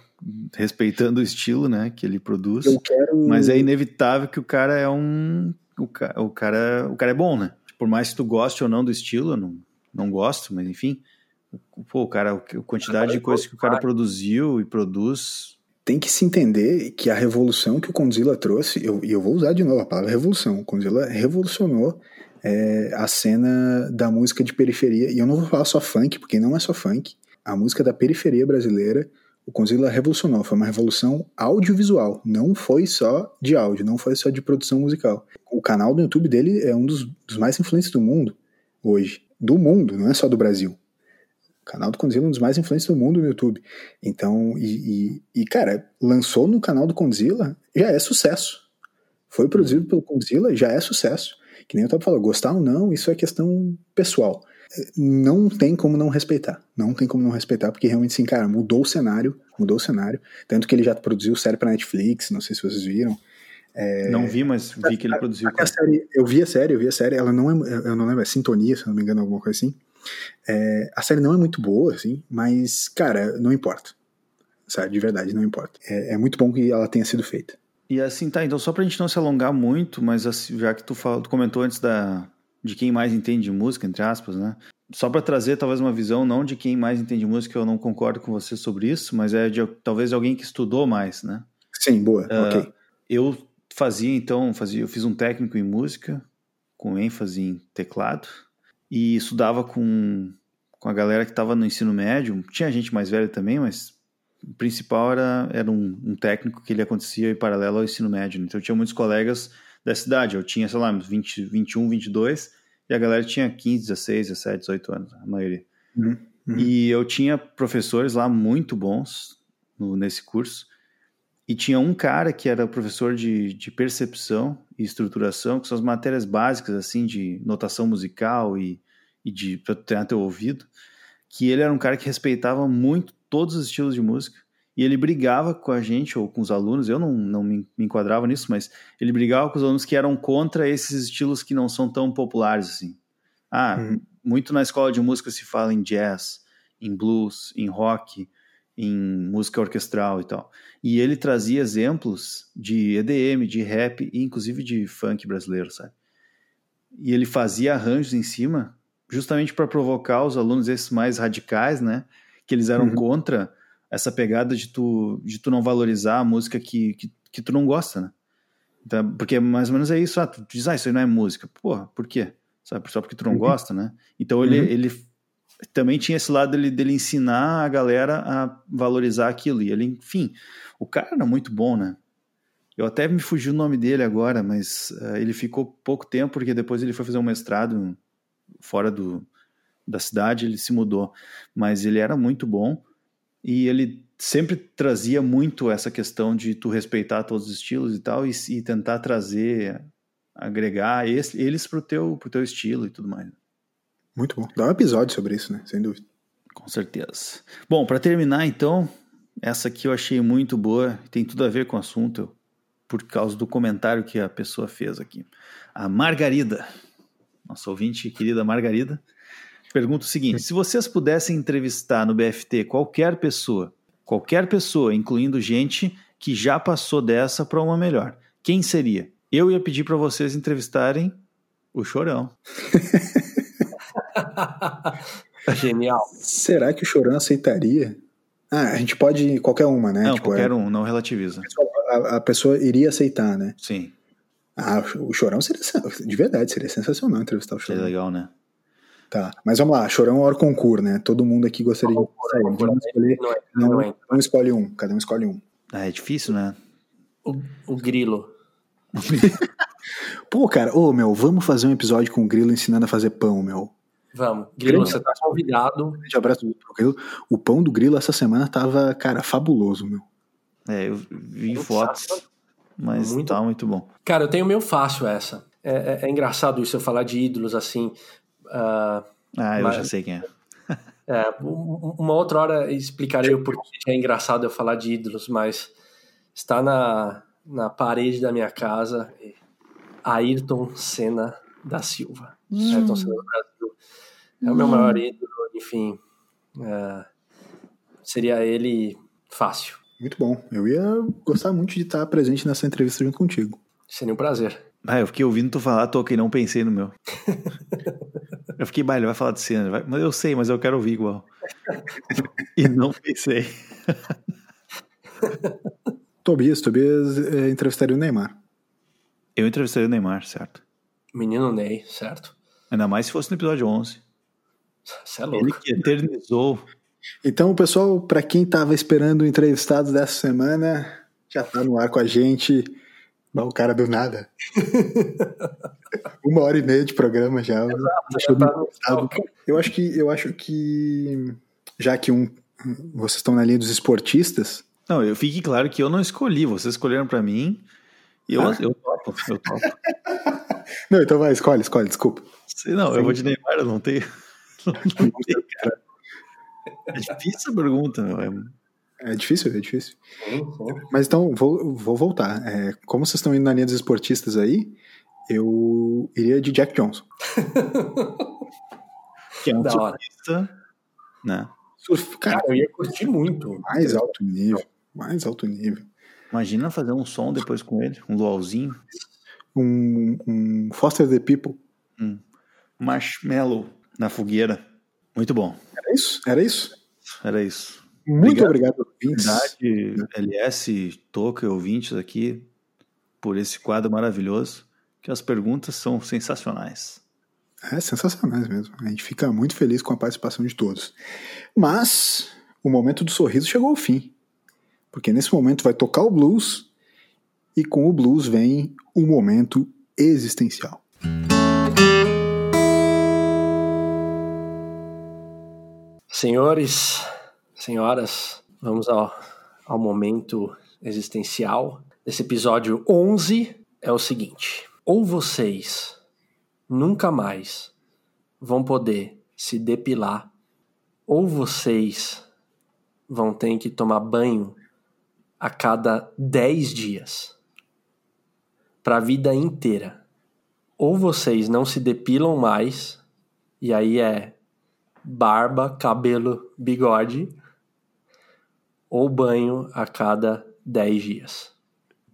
respeitando o estilo, né, que ele produz. Quero... Mas é inevitável que o cara é um o, ca... o cara o cara é bom, né? Por mais que tu goste ou não do estilo, eu não não gosto, mas enfim, pô, o cara, a quantidade de coisas que o cara produziu e produz tem que se entender que a revolução que o Condzilla trouxe, e eu, eu, vou usar de novo a palavra revolução, o Condzilla revolucionou é, a cena da música de periferia, e eu não vou falar só funk, porque não é só funk, a música da periferia brasileira, o Condzilla revolucionou, foi uma revolução audiovisual, não foi só de áudio, não foi só de produção musical. O canal do YouTube dele é um dos, dos mais influentes do mundo hoje, do mundo, não é só do Brasil. O canal do Condzilla é um dos mais influentes do mundo no YouTube. Então, e, e, e, cara, lançou no canal do Condzilla, já é sucesso. Foi produzido pelo Condzilla, já é sucesso. Que nem o Top falou, gostar ou não, isso é questão pessoal. Não tem como não respeitar. Não tem como não respeitar, porque realmente, sim, cara, mudou o cenário, mudou o cenário. Tanto que ele já produziu série pra Netflix, não sei se vocês viram. É... Não vi, mas vi que ele produziu. A, a série, eu vi a série, eu vi a série, ela não é, eu não lembro, é Sintonia, se não me engano, alguma coisa assim. É, a série não é muito boa, assim, mas, cara, não importa. Sabe, de verdade, não importa. É, é muito bom que ela tenha sido feita. E assim, tá, então só pra gente não se alongar muito, mas assim, já que tu, falou, tu comentou antes da, de quem mais entende de música, entre aspas, né? Só para trazer talvez uma visão não de quem mais entende música, eu não concordo com você sobre isso, mas é de talvez alguém que estudou mais, né? Sim, boa, uh, ok. Eu fazia então, fazia, eu fiz um técnico em música com ênfase em teclado e estudava com, com a galera que estava no ensino médio. Tinha gente mais velha também, mas o principal era, era um, um, técnico que ele acontecia em paralelo ao ensino médio. Né? Então eu tinha muitos colegas da cidade. Eu tinha, sei lá, 20, 21, 22, e a galera tinha 15, 16, 17, 18 anos, a maioria. Uhum, uhum. E eu tinha professores lá muito bons no, nesse curso. E tinha um cara que era professor de, de percepção e estruturação, que são as matérias básicas, assim, de notação musical e, e de treinar teu ouvido, que ele era um cara que respeitava muito todos os estilos de música. E ele brigava com a gente, ou com os alunos, eu não, não me, me enquadrava nisso, mas ele brigava com os alunos que eram contra esses estilos que não são tão populares assim. Ah, uhum. muito na escola de música se fala em jazz, em blues, em rock, em música orquestral e tal. E ele trazia exemplos de EDM, de rap e inclusive de funk brasileiro, sabe? E ele fazia arranjos em cima justamente para provocar os alunos esses mais radicais, né? que eles eram uhum. contra essa pegada de tu, de tu não valorizar a música que, que, que tu não gosta, né? Então, porque mais ou menos é isso, ah, tu diz, ah, isso aí não é música. Porra, por quê? Sabe, só porque tu não uhum. gosta, né? Então ele, uhum. ele também tinha esse lado dele, dele ensinar a galera a valorizar aquilo. E ele, enfim, o cara era muito bom, né? Eu até me fugiu o nome dele agora, mas uh, ele ficou pouco tempo, porque depois ele foi fazer um mestrado fora do, da cidade, ele se mudou. Mas ele era muito bom e ele sempre trazia muito essa questão de tu respeitar todos os estilos e tal, e, e tentar trazer, agregar eles, eles pro teu, teu estilo e tudo mais. Muito bom. Dá um episódio sobre isso, né? Sem dúvida. Com certeza. Bom, para terminar então, essa aqui eu achei muito boa, tem tudo a ver com o assunto, por causa do comentário que a pessoa fez aqui. A Margarida, nossa ouvinte querida Margarida, pergunta o seguinte: se vocês pudessem entrevistar no BFT qualquer pessoa, qualquer pessoa, incluindo gente que já passou dessa para uma melhor, quem seria? Eu ia pedir para vocês entrevistarem o Chorão. Genial. Será que o Chorão aceitaria? Ah, a gente pode qualquer uma, né? Não, tipo, qualquer é, um, não relativiza. A, a, pessoa iria aceitar, né? Sim. Ah, o Chorão seria de verdade, seria sensacional entrevistar o Chorão. Seria legal, né? Tá, mas vamos lá, Chorão ou concurso, né? Todo mundo aqui gostaria de sair. Vamos escolher. Não é, Não, não é. não escolhe um, cada um escolhe um. Ah, é difícil, né? O, o grilo. Pô, cara, ô meu, vamos fazer um episódio com o Grilo ensinando a fazer pão, meu. Vamos. Grilo, Grande você tá convidado. Grande abraço pro Grilo. O pão do Grilo essa semana tava, cara, fabuloso, meu. É, eu vi Muito fotos, chato. mas Muito tá muito bom. Cara, eu tenho meio fácil essa. É, é- é engraçado isso eu falar de ídolos assim. ah, Ah, eu Mas- já sei quem é. É, um- uma outra hora explicarei o porquê é engraçado eu falar de ídolos, mas está na, na parede da minha casa Ayrton Senna da Silva. Ayrton Senna do Brasil. É o meu maior ídolo, enfim. é, seria ele fácil. Muito bom. Eu ia gostar muito de estar presente nessa entrevista junto contigo. Seria um prazer. Ah, eu fiquei ouvindo tu falar, toca e não pensei no meu. eu fiquei, bah, ele vai falar de cena, vai- mas eu sei, mas eu quero ouvir igual. e não pensei. Tobias, Tobias é, entrevistaria o Neymar. Eu entrevistei o Neymar, certo? Menino Ney, certo? Ainda mais se fosse no episódio 11. Você é Ele louco. que eternizou. Então, pessoal, para quem tava esperando o entrevistado dessa semana, já tá no ar com a gente. O cara do nada. Uma hora e meia de programa já. Já tá no- Sabe? Eu acho que eu acho que já que um vocês estão na linha dos esportistas, Não, eu fique claro que eu não escolhi, vocês escolheram pra mim. E eu, Ah. eu topo, eu topo. não, então vai, escolhe, escolhe, desculpa. Sei não, eu vou de Neymar, eu não tenho. Não tenho, cara. É difícil a pergunta, meu. É- É difícil, é difícil. Mas então vou, vou voltar. É, como vocês estão indo na linha dos esportistas aí, eu iria de Jack Johnson. Que é um Da hora. surfista, né? Surf, cara, Cara, eu ia curtir muito. mais alto nível, mais alto nível. Imagina fazer um som depois com ele, um luauzinho, Um, um Foster the People. marshmallow na fogueira. Muito bom, Era isso? Era isso? era isso. Muito Obrigado. obrigado, ouvintes. LS, Toca ouvintes aqui, por esse quadro maravilhoso, que as perguntas são sensacionais. É sensacionais mesmo. A gente fica muito feliz com a participação de todos. Mas o momento do sorriso chegou ao fim. Porque nesse momento vai tocar o blues e com o blues vem um momento existencial. Senhores, senhoras, vamos ao, ao momento existencial. Esse episódio 11 é o seguinte: ou vocês nunca mais vão poder se depilar, ou vocês vão ter que tomar banho a cada 10 dias para a vida inteira. Ou vocês não se depilam mais, e aí é barba, cabelo, bigode, ou banho a cada 10 dias.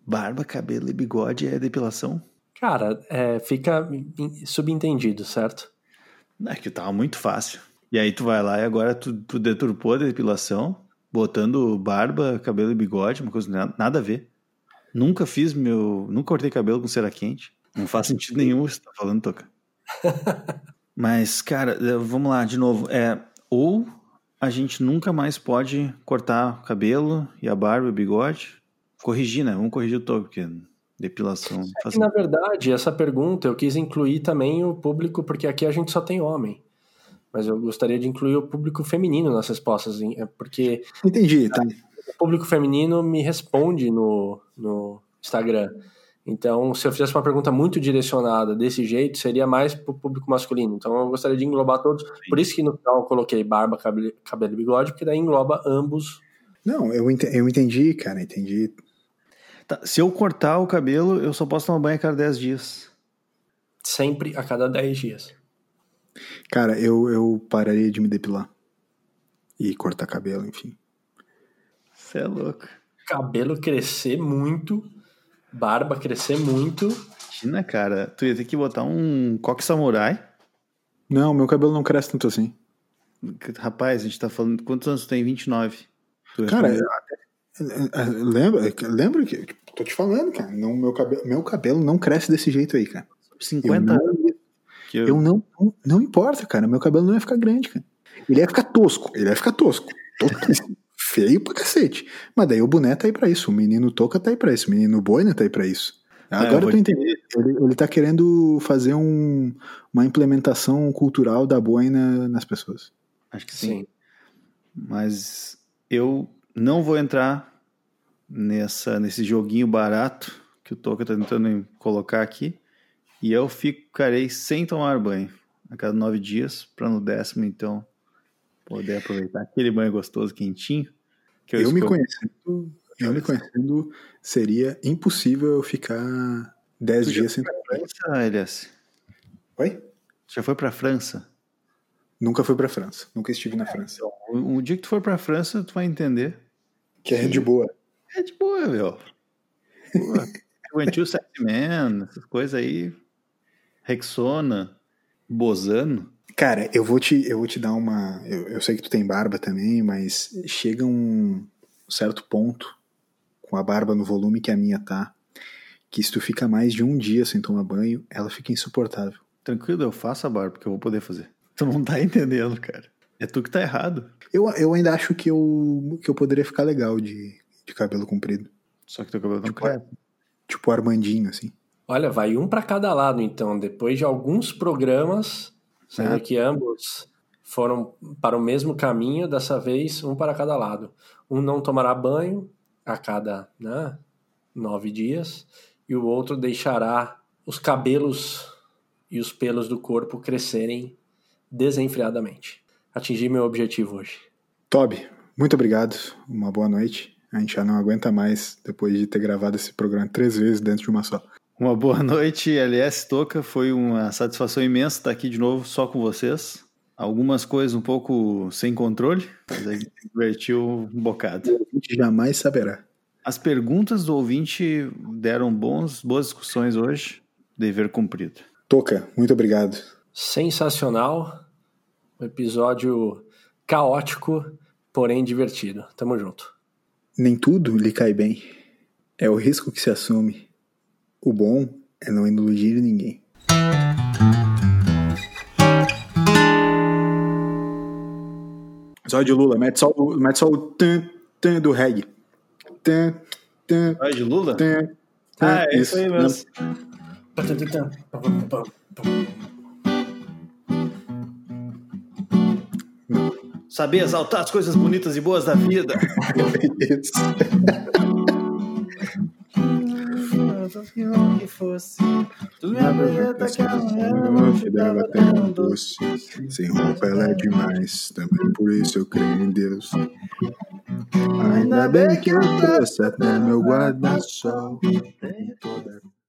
Barba, cabelo e bigode é depilação? Cara, é, fica subentendido, certo? É que tava muito fácil. E aí tu vai lá e agora tu, tu deturpou a depilação, botando barba, cabelo e bigode, uma coisa nada, nada a ver. Nunca fiz meu. Nunca cortei cabelo com cera quente. Não faz sentido nenhum isso que tá falando, Toca. Mas, cara, eh, vamos lá, de novo. É, ou a gente nunca mais pode cortar o cabelo e a barba e o bigode. Corrigir, né? Vamos corrigir o Toca, porque depilação. faz na verdade, essa pergunta eu quis incluir também o público, porque aqui a gente só tem homem. Mas eu gostaria de incluir o público feminino nas respostas? É porque Entendi, tá? o público feminino me responde no, no Instagram. Então, se eu fizesse uma pergunta muito direcionada desse jeito, seria mais para o público masculino. Então, eu gostaria de englobar todos. Por isso que no final eu coloquei barba, cabelo, cabelo e bigode, porque daí engloba ambos. Não, eu ente- eu entendi, cara, entendi. Tá, se eu cortar o cabelo, eu só posso tomar banho a cada 10 dias. Sempre a cada 10 dias. Cara, eu, eu pararia de me depilar. E cortar cabelo, enfim. Você é louco. Cabelo crescer muito, barba crescer muito. Imagina, cara, tu ia ter que botar um coque samurai. Não, meu cabelo não cresce tanto assim. Rapaz, a gente tá falando. Quantos anos tu tem? 29. Tu Cara, respondeu. é- é- lembra, lembra que, tô te falando, cara. Não, meu, cabelo, meu cabelo não cresce desse jeito aí, cara. 50 eu anos. não, Eu... eu não, não, não importa, cara. Meu cabelo não ia ficar grande, cara. Ele ia ficar tosco. Ele ia ficar tosco. Feio pra cacete. Mas daí o boné tá aí pra isso. O menino Toca tá aí pra isso. O menino Boina tá aí pra isso. Agora eu tô entendendo. Ele, ele tá querendo fazer um, uma implementação cultural da boina nas pessoas. Acho que sim. sim. Mas eu não vou entrar nessa, nesse joguinho barato que o Toca tá tentando colocar aqui. E eu ficarei sem tomar banho a cada nove dias, para no décimo, então, poder aproveitar aquele banho gostoso, quentinho. Eu, eu me conhecendo, eu me conhecendo, seria impossível eu ficar 10 dias sem tomar França, Elias? Oi? Já foi pra França? Nunca fui pra França. Nunca estive na França. Então, um dia que tu for pra França, tu vai entender. Que é de boa. É de boa, meu. Juventil Sexy Man, essas coisas aí. Rexona, Bozano. Cara, eu vou te, eu vou te dar uma. Eu, eu sei que tu tem barba também, mas chega um certo ponto com a barba no volume que a minha tá, que se tu fica mais de um dia sem tomar banho, ela fica insuportável. Tranquilo, eu faço a barba, porque eu vou poder fazer. Tu não tá entendendo, cara. É tu que tá errado. Eu, eu ainda acho que eu, que eu poderia ficar legal de, de cabelo comprido. Só que teu cabelo não tipo, cresce. Tipo Armandinho, assim. Olha, vai um para cada lado, então. Depois de alguns programas, sendo é. que ambos foram para o mesmo caminho, dessa vez um para cada lado. Um não tomará banho, a cada né, nove dias, e o outro deixará os cabelos e os pelos do corpo crescerem desenfreadamente. Atingi meu objetivo hoje. Toby, muito obrigado. Uma boa noite. A gente já não aguenta mais depois de ter gravado esse programa três vezes dentro de uma só. Uma boa noite, LS Toca. Foi uma satisfação imensa estar aqui de novo só com vocês. Algumas coisas um pouco sem controle, mas a gente divertiu um bocado. A gente jamais saberá. As perguntas do ouvinte deram bons, boas discussões hoje. Dever cumprido. Toca, muito obrigado. Sensacional. Um episódio caótico, porém divertido. Tamo junto. Nem tudo lhe cai bem. É o risco que se assume. O bom é não iludir ninguém. Zóio de Lula, mete só, mete só o tan, tan do reggae. Tan, tan, Zóio de Lula? Tan, tan, ah, é isso aí mesmo. Saber exaltar as coisas bonitas e boas da vida. isso que fosse. Tu me apresenta que amanhã te dava até um doce. Sem roupa ela é demais, também por isso eu creio em Deus. Ainda bem que eu trouxe até meu guarda-sol. Tenho toda